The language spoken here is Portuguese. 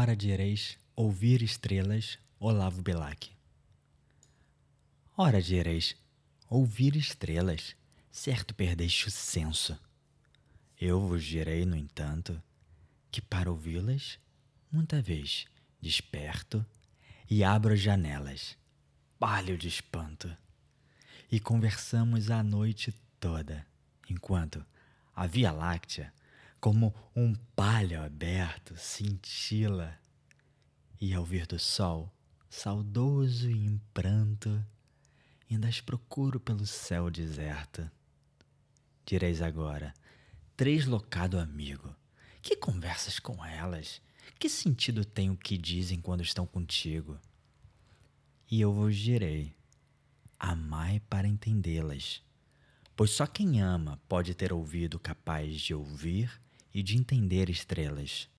Ora direis ouvir estrelas, Olavo Bilac. Ora direis ouvir estrelas, certo perdeste o senso. Eu vos direi, no entanto, que para ouvi-las, muita vez desperto e abro as janelas, palho de espanto, e conversamos a noite toda, enquanto a Via Láctea, como um palho aberto, cintila, e ao vir do sol, saudoso e em pranto, ainda as procuro pelo céu deserto. Direis agora, Treslocado amigo, que conversas com elas? Que sentido tem o que dizem quando estão contigo? E eu vos direi: amai para entendê-las, pois só quem ama pode ter ouvido capaz de ouvir e de entender estrelas.